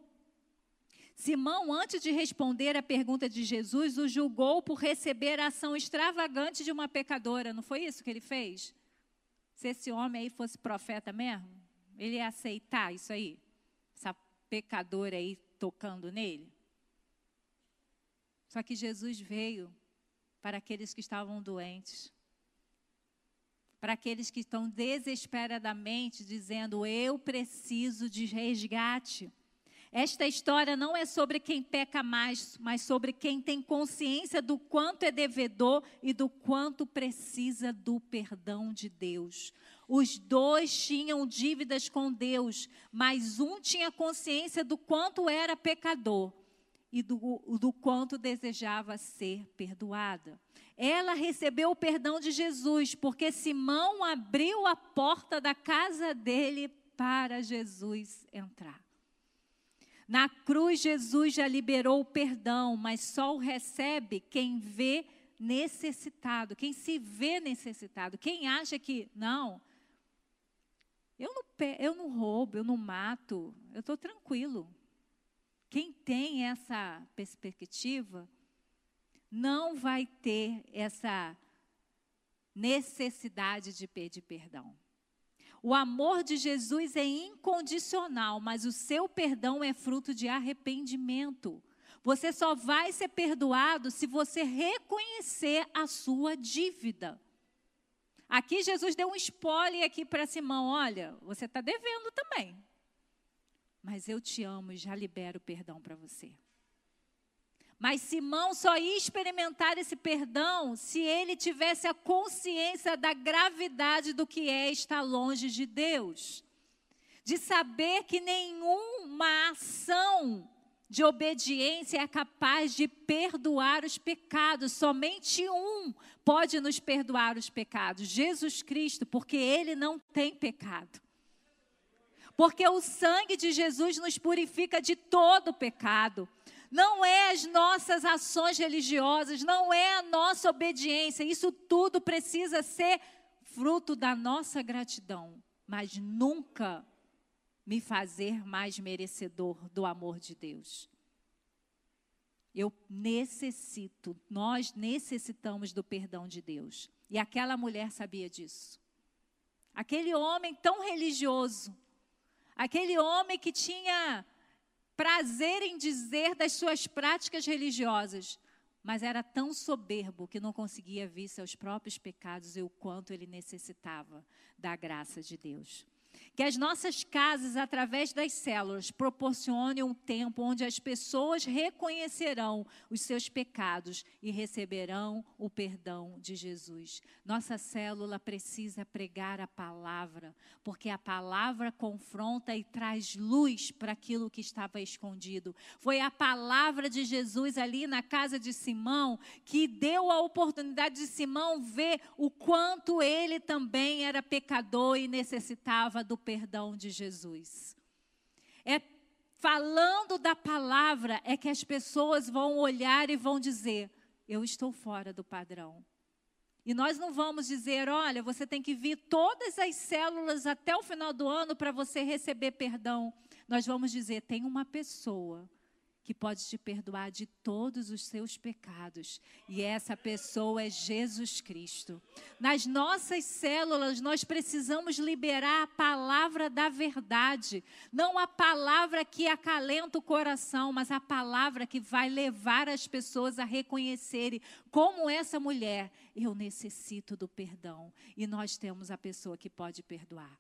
Simão, antes de responder à pergunta de Jesus, o julgou por receber a ação extravagante de uma pecadora. Não foi isso que ele fez? Se esse homem aí fosse profeta mesmo, ele ia aceitar isso aí? Essa pecadora aí tocando nele? Só que Jesus veio para aqueles que estavam doentes, para aqueles que estão desesperadamente dizendo: Eu preciso de resgate. Esta história não é sobre quem peca mais, mas sobre quem tem consciência do quanto é devedor e do quanto precisa do perdão de Deus. Os dois tinham dívidas com Deus, mas um tinha consciência do quanto era pecador e do, do quanto desejava ser perdoada. Ela recebeu o perdão de Jesus, porque Simão abriu a porta da casa dele para Jesus entrar. Na cruz, Jesus já liberou o perdão, mas só o recebe quem vê necessitado, quem se vê necessitado. Quem acha que, não, eu não, eu não roubo, eu não mato, eu estou tranquilo. Quem tem essa perspectiva não vai ter essa necessidade de pedir perdão. O amor de Jesus é incondicional, mas o seu perdão é fruto de arrependimento. Você só vai ser perdoado se você reconhecer a sua dívida. Aqui Jesus deu um spoiler aqui para Simão, olha, você está devendo também. Mas eu te amo e já libero perdão para você. Mas Simão só ia experimentar esse perdão se ele tivesse a consciência da gravidade do que é estar longe de Deus. De saber que nenhuma ação de obediência é capaz de perdoar os pecados. Somente um pode nos perdoar os pecados: Jesus Cristo, porque ele não tem pecado. Porque o sangue de Jesus nos purifica de todo pecado não é as nossas ações religiosas, não é a nossa obediência. Isso tudo precisa ser fruto da nossa gratidão, mas nunca me fazer mais merecedor do amor de Deus. Eu necessito, nós necessitamos do perdão de Deus. E aquela mulher sabia disso. Aquele homem tão religioso, aquele homem que tinha prazer em dizer das suas práticas religiosas, mas era tão soberbo que não conseguia ver seus próprios pecados e o quanto ele necessitava da graça de Deus. Que as nossas casas, através das células, proporcionem um tempo onde as pessoas reconhecerão os seus pecados e receberão o perdão de Jesus. Nossa célula precisa pregar a palavra, porque a palavra confronta e traz luz para aquilo que estava escondido. Foi a palavra de Jesus ali na casa de Simão que deu a oportunidade de Simão ver o quanto ele também era pecador e necessitava do perdão de Jesus. É falando da palavra é que as pessoas vão olhar e vão dizer: eu estou fora do padrão. E nós não vamos dizer, olha, você tem que vir todas as células até o final do ano para você receber perdão. Nós vamos dizer, tem uma pessoa que pode te perdoar de todos os seus pecados. E essa pessoa é Jesus Cristo. Nas nossas células, nós precisamos liberar a palavra da verdade. Não a palavra que acalenta o coração, mas a palavra que vai levar as pessoas a reconhecerem, como essa mulher, eu necessito do perdão. E nós temos a pessoa que pode perdoar,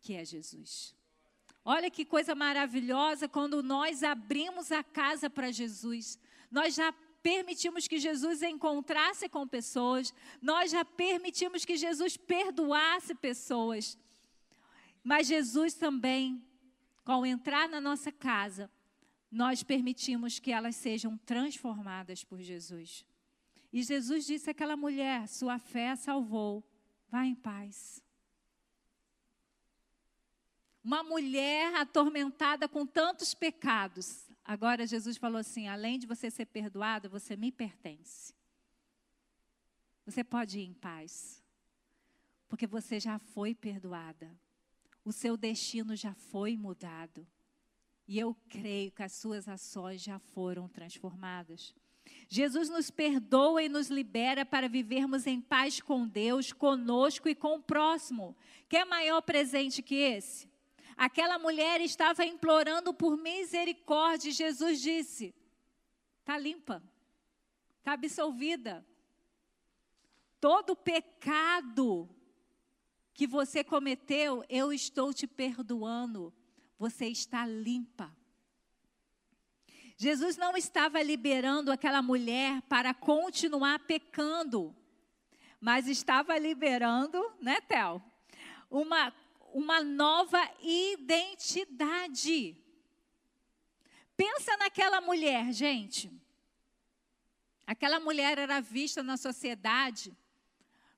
que é Jesus. Olha que coisa maravilhosa quando nós abrimos a casa para Jesus. Nós já permitimos que Jesus encontrasse com pessoas, nós já permitimos que Jesus perdoasse pessoas. Mas Jesus também, ao entrar na nossa casa, nós permitimos que elas sejam transformadas por Jesus. E Jesus disse àquela mulher: Sua fé salvou, vá em paz. Uma mulher atormentada com tantos pecados. Agora Jesus falou assim: além de você ser perdoada, você me pertence. Você pode ir em paz, porque você já foi perdoada. O seu destino já foi mudado. E eu creio que as suas ações já foram transformadas. Jesus nos perdoa e nos libera para vivermos em paz com Deus, conosco e com o próximo. Quer maior presente que esse? Aquela mulher estava implorando por misericórdia. E Jesus disse: está limpa, está absolvida. Todo pecado que você cometeu, eu estou te perdoando. Você está limpa. Jesus não estava liberando aquela mulher para continuar pecando, mas estava liberando, né, Tel? Uma uma nova identidade. Pensa naquela mulher, gente. Aquela mulher era vista na sociedade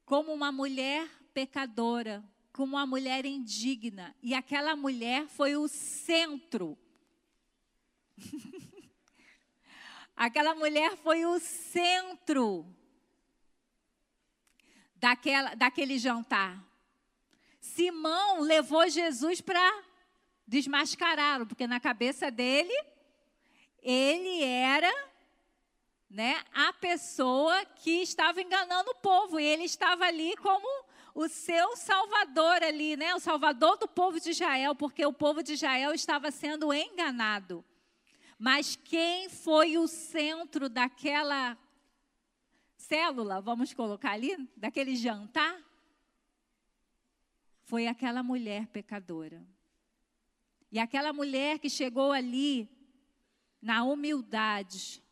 como uma mulher pecadora, como uma mulher indigna. E aquela mulher foi o centro. aquela mulher foi o centro daquela, daquele jantar. Simão levou Jesus para desmascará-lo, porque na cabeça dele, ele era né, a pessoa que estava enganando o povo, e ele estava ali como o seu salvador ali, né, o salvador do povo de Israel, porque o povo de Israel estava sendo enganado. Mas quem foi o centro daquela célula, vamos colocar ali, daquele jantar? Foi aquela mulher pecadora. E aquela mulher que chegou ali na humildade,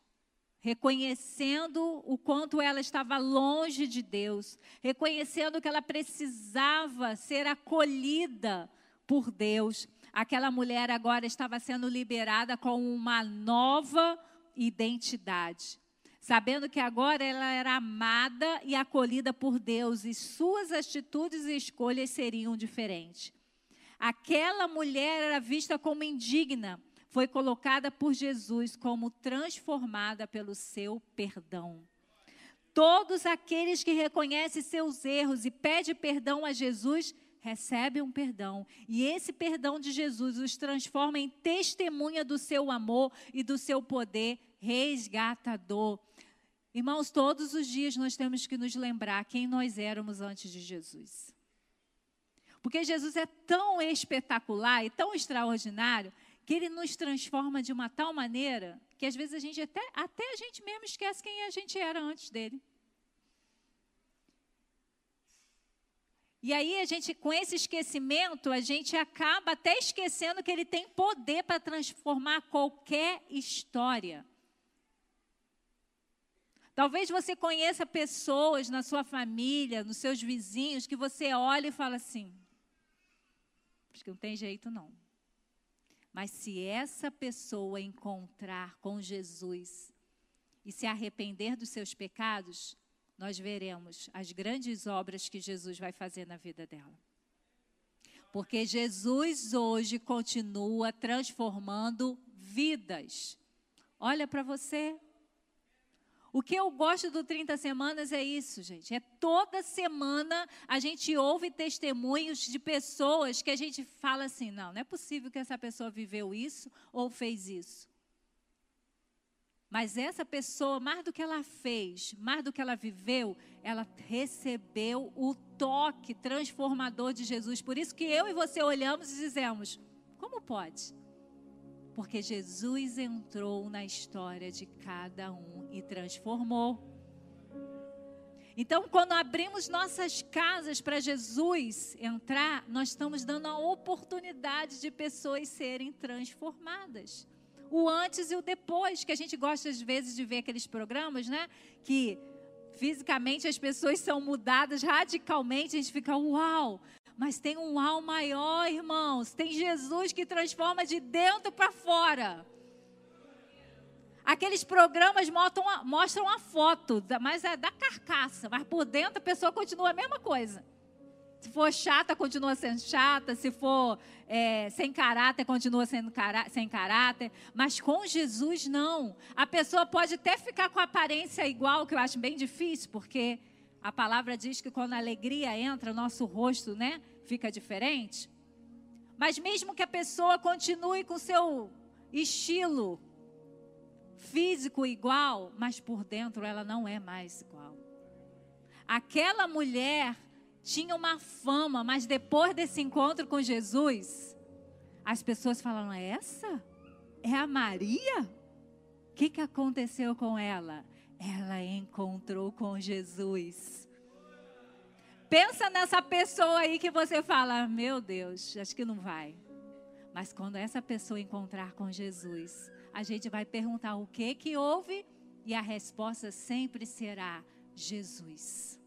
reconhecendo o quanto ela estava longe de Deus, reconhecendo que ela precisava ser acolhida por Deus. Aquela mulher agora estava sendo liberada com uma nova identidade sabendo que agora ela era amada e acolhida por Deus e suas atitudes e escolhas seriam diferentes. Aquela mulher era vista como indigna, foi colocada por Jesus como transformada pelo seu perdão. Todos aqueles que reconhecem seus erros e pedem perdão a Jesus recebem um perdão. E esse perdão de Jesus os transforma em testemunha do seu amor e do seu poder resgatador. Irmãos, todos os dias nós temos que nos lembrar quem nós éramos antes de Jesus. Porque Jesus é tão espetacular e tão extraordinário que ele nos transforma de uma tal maneira que às vezes a gente até, até a gente mesmo esquece quem a gente era antes dele. E aí a gente, com esse esquecimento, a gente acaba até esquecendo que ele tem poder para transformar qualquer história. Talvez você conheça pessoas na sua família, nos seus vizinhos, que você olha e fala assim: acho que não tem jeito não. Mas se essa pessoa encontrar com Jesus e se arrepender dos seus pecados, nós veremos as grandes obras que Jesus vai fazer na vida dela. Porque Jesus hoje continua transformando vidas. Olha para você, O que eu gosto do 30 Semanas é isso, gente. É toda semana a gente ouve testemunhos de pessoas que a gente fala assim: não, não é possível que essa pessoa viveu isso ou fez isso. Mas essa pessoa, mais do que ela fez, mais do que ela viveu, ela recebeu o toque transformador de Jesus. Por isso que eu e você olhamos e dizemos: como pode? Porque Jesus entrou na história de cada um e transformou. Então, quando abrimos nossas casas para Jesus entrar, nós estamos dando a oportunidade de pessoas serem transformadas. O antes e o depois, que a gente gosta às vezes de ver aqueles programas, né? Que fisicamente as pessoas são mudadas radicalmente, a gente fica, uau! Mas tem um uau maior, irmãos. Tem Jesus que transforma de dentro para fora. Aqueles programas mostram a, mostram a foto, mas é da carcaça, mas por dentro a pessoa continua a mesma coisa. Se for chata, continua sendo chata. Se for é, sem caráter, continua sendo cará sem caráter. Mas com Jesus, não. A pessoa pode até ficar com a aparência igual, que eu acho bem difícil, porque a palavra diz que quando a alegria entra, o nosso rosto né, fica diferente. Mas mesmo que a pessoa continue com seu estilo físico igual, mas por dentro ela não é mais igual. Aquela mulher tinha uma fama, mas depois desse encontro com Jesus, as pessoas falaram: é essa? É a Maria? O que, que aconteceu com ela? Ela encontrou com Jesus. Pensa nessa pessoa aí que você fala: meu Deus, acho que não vai. Mas quando essa pessoa encontrar com Jesus, a gente vai perguntar o que que houve e a resposta sempre será Jesus.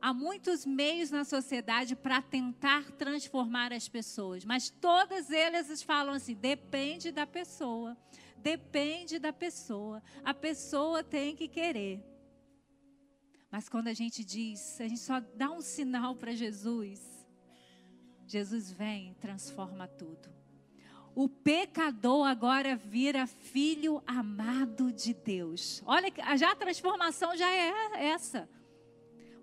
Há muitos meios na sociedade para tentar transformar as pessoas, mas todas elas falam assim: depende da pessoa, depende da pessoa, a pessoa tem que querer. Mas quando a gente diz, a gente só dá um sinal para Jesus, Jesus vem e transforma tudo. O pecador agora vira filho amado de Deus. Olha, já a transformação já é essa.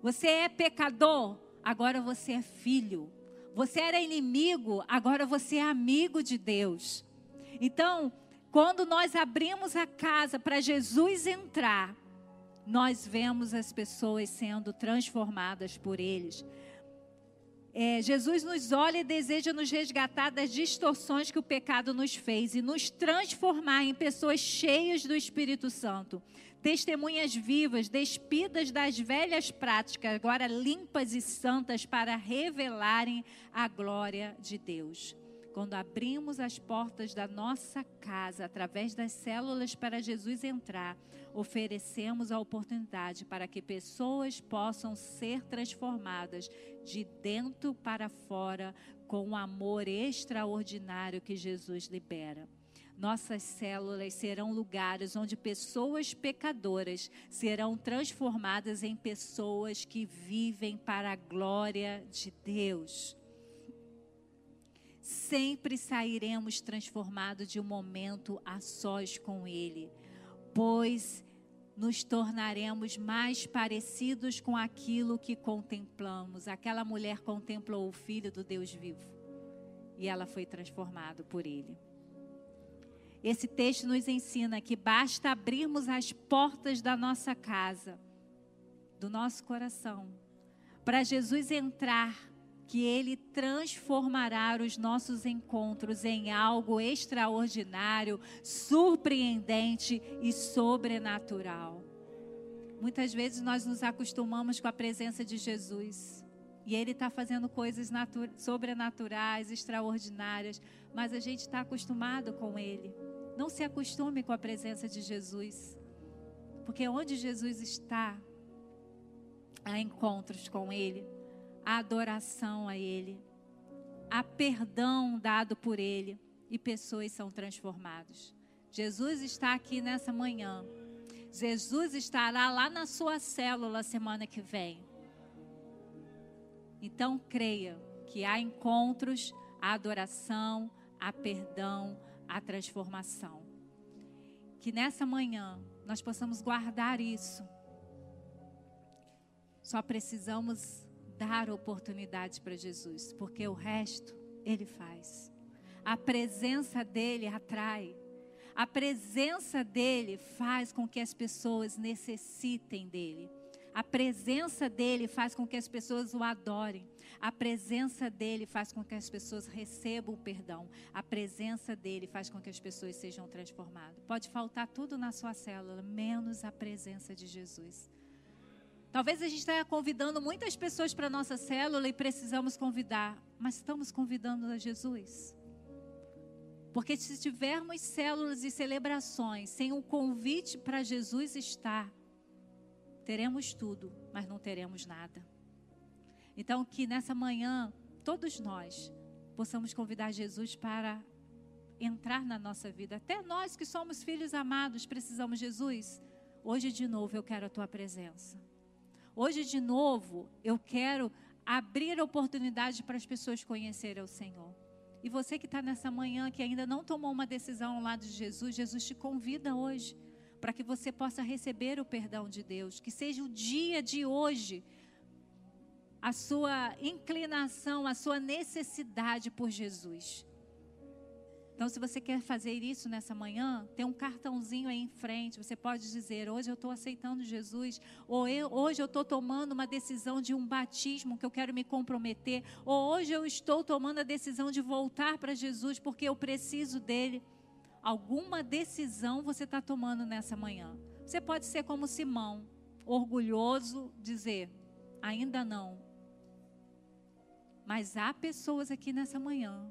Você é pecador, agora você é filho. Você era inimigo, agora você é amigo de Deus. Então, quando nós abrimos a casa para Jesus entrar, nós vemos as pessoas sendo transformadas por eles. É, Jesus nos olha e deseja nos resgatar das distorções que o pecado nos fez e nos transformar em pessoas cheias do Espírito Santo testemunhas vivas, despidas das velhas práticas, agora limpas e santas para revelarem a glória de Deus. Quando abrimos as portas da nossa casa através das células para Jesus entrar, oferecemos a oportunidade para que pessoas possam ser transformadas de dentro para fora com o amor extraordinário que Jesus libera. Nossas células serão lugares onde pessoas pecadoras serão transformadas em pessoas que vivem para a glória de Deus. Sempre sairemos transformados de um momento a sós com Ele, pois nos tornaremos mais parecidos com aquilo que contemplamos. Aquela mulher contemplou o Filho do Deus vivo e ela foi transformada por Ele. Esse texto nos ensina que basta abrirmos as portas da nossa casa, do nosso coração, para Jesus entrar, que Ele transformará os nossos encontros em algo extraordinário, surpreendente e sobrenatural. Muitas vezes nós nos acostumamos com a presença de Jesus. E Ele está fazendo coisas sobrenaturais, extraordinárias, mas a gente está acostumado com Ele. Não se acostume com a presença de Jesus, porque onde Jesus está, há encontros com Ele, há adoração a Ele, há perdão dado por Ele e pessoas são transformadas. Jesus está aqui nessa manhã. Jesus estará lá na sua célula semana que vem. Então creia que há encontros, há adoração, há perdão, a transformação. que nessa manhã nós possamos guardar isso. Só precisamos dar oportunidade para Jesus, porque o resto ele faz. A presença dele atrai. A presença dele faz com que as pessoas necessitem dele. A presença dele faz com que as pessoas o adorem. A presença dele faz com que as pessoas recebam o perdão. A presença dele faz com que as pessoas sejam transformadas. Pode faltar tudo na sua célula, menos a presença de Jesus. Talvez a gente esteja convidando muitas pessoas para a nossa célula e precisamos convidar, mas estamos convidando a Jesus. Porque se tivermos células e celebrações sem um convite para Jesus estar, teremos tudo, mas não teremos nada. Então, que nessa manhã, todos nós possamos convidar Jesus para entrar na nossa vida. Até nós que somos filhos amados, precisamos, Jesus. Hoje de novo eu quero a tua presença. Hoje de novo eu quero abrir oportunidade para as pessoas conhecerem o Senhor. E você que está nessa manhã, que ainda não tomou uma decisão ao lado de Jesus, Jesus te convida hoje para que você possa receber o perdão de Deus. Que seja o dia de hoje a sua inclinação, a sua necessidade por Jesus. Então, se você quer fazer isso nessa manhã, tem um cartãozinho aí em frente. Você pode dizer: Hoje eu estou aceitando Jesus. Ou eu, hoje eu estou tomando uma decisão de um batismo que eu quero me comprometer. Ou hoje eu estou tomando a decisão de voltar para Jesus porque eu preciso dele. Alguma decisão você está tomando nessa manhã. Você pode ser como Simão, orgulhoso, dizer: Ainda não. Mas há pessoas aqui nessa manhã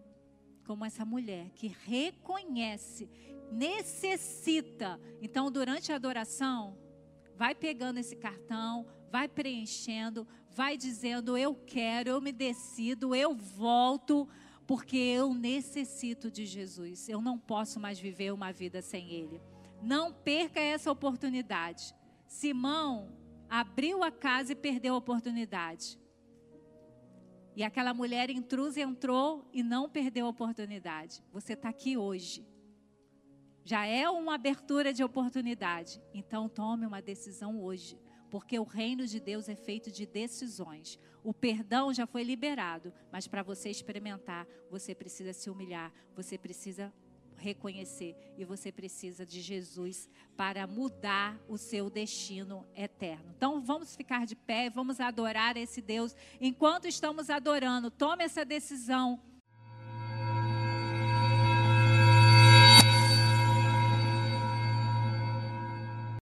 como essa mulher que reconhece, necessita. Então, durante a adoração, vai pegando esse cartão, vai preenchendo, vai dizendo: Eu quero, eu me decido, eu volto, porque eu necessito de Jesus. Eu não posso mais viver uma vida sem Ele. Não perca essa oportunidade. Simão abriu a casa e perdeu a oportunidade. E aquela mulher intrusa entrou e não perdeu a oportunidade. Você está aqui hoje. Já é uma abertura de oportunidade. Então tome uma decisão hoje. Porque o reino de Deus é feito de decisões. O perdão já foi liberado, mas para você experimentar, você precisa se humilhar, você precisa reconhecer e você precisa de Jesus para mudar o seu destino eterno. Então vamos ficar de pé, vamos adorar esse Deus. Enquanto estamos adorando, tome essa decisão